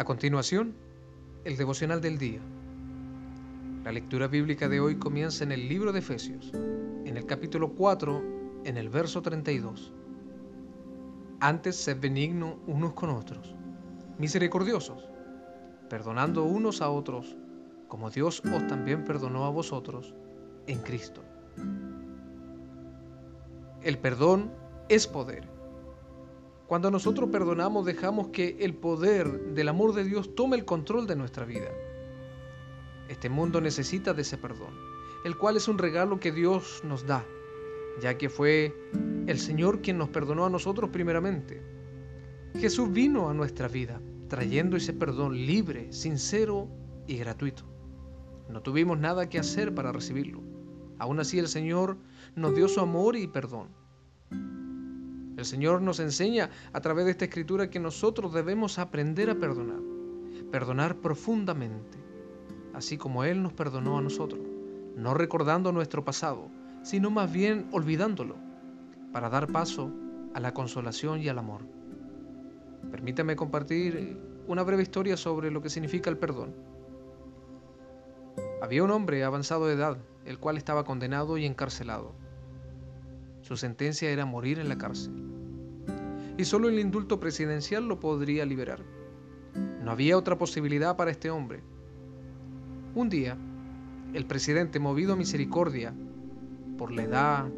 A continuación, el devocional del día. La lectura bíblica de hoy comienza en el libro de Efesios, en el capítulo 4, en el verso 32. Antes sed benigno unos con otros, misericordiosos, perdonando unos a otros, como Dios os también perdonó a vosotros en Cristo. El perdón es poder. Cuando nosotros perdonamos dejamos que el poder del amor de Dios tome el control de nuestra vida. Este mundo necesita de ese perdón, el cual es un regalo que Dios nos da, ya que fue el Señor quien nos perdonó a nosotros primeramente. Jesús vino a nuestra vida trayendo ese perdón libre, sincero y gratuito. No tuvimos nada que hacer para recibirlo. Aún así el Señor nos dio su amor y perdón. El Señor nos enseña a través de esta escritura que nosotros debemos aprender a perdonar, perdonar profundamente, así como Él nos perdonó a nosotros, no recordando nuestro pasado, sino más bien olvidándolo, para dar paso a la consolación y al amor. Permítame compartir una breve historia sobre lo que significa el perdón. Había un hombre avanzado de edad, el cual estaba condenado y encarcelado. Su sentencia era morir en la cárcel. Y solo el indulto presidencial lo podría liberar. No había otra posibilidad para este hombre. Un día, el presidente, movido a misericordia por la edad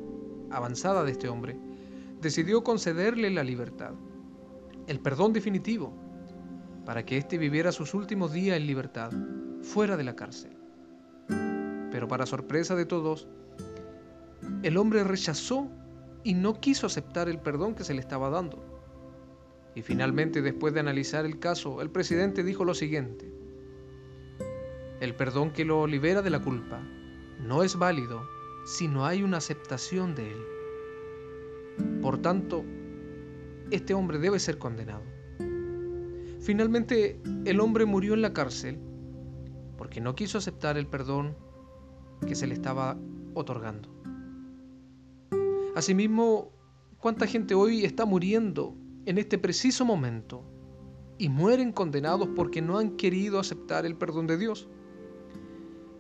avanzada de este hombre, decidió concederle la libertad, el perdón definitivo, para que éste viviera sus últimos días en libertad, fuera de la cárcel. Pero para sorpresa de todos, el hombre rechazó y no quiso aceptar el perdón que se le estaba dando. Y finalmente, después de analizar el caso, el presidente dijo lo siguiente. El perdón que lo libera de la culpa no es válido si no hay una aceptación de él. Por tanto, este hombre debe ser condenado. Finalmente, el hombre murió en la cárcel porque no quiso aceptar el perdón que se le estaba otorgando. Asimismo, ¿cuánta gente hoy está muriendo en este preciso momento y mueren condenados porque no han querido aceptar el perdón de Dios?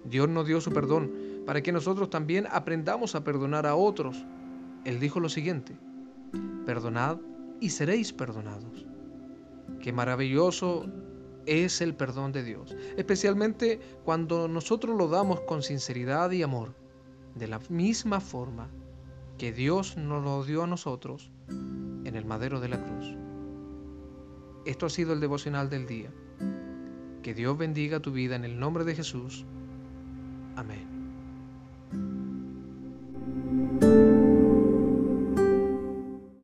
Dios nos dio su perdón para que nosotros también aprendamos a perdonar a otros. Él dijo lo siguiente, perdonad y seréis perdonados. Qué maravilloso es el perdón de Dios, especialmente cuando nosotros lo damos con sinceridad y amor, de la misma forma que Dios nos lo dio a nosotros en el madero de la cruz. Esto ha sido el devocional del día. Que Dios bendiga tu vida en el nombre de Jesús. Amén.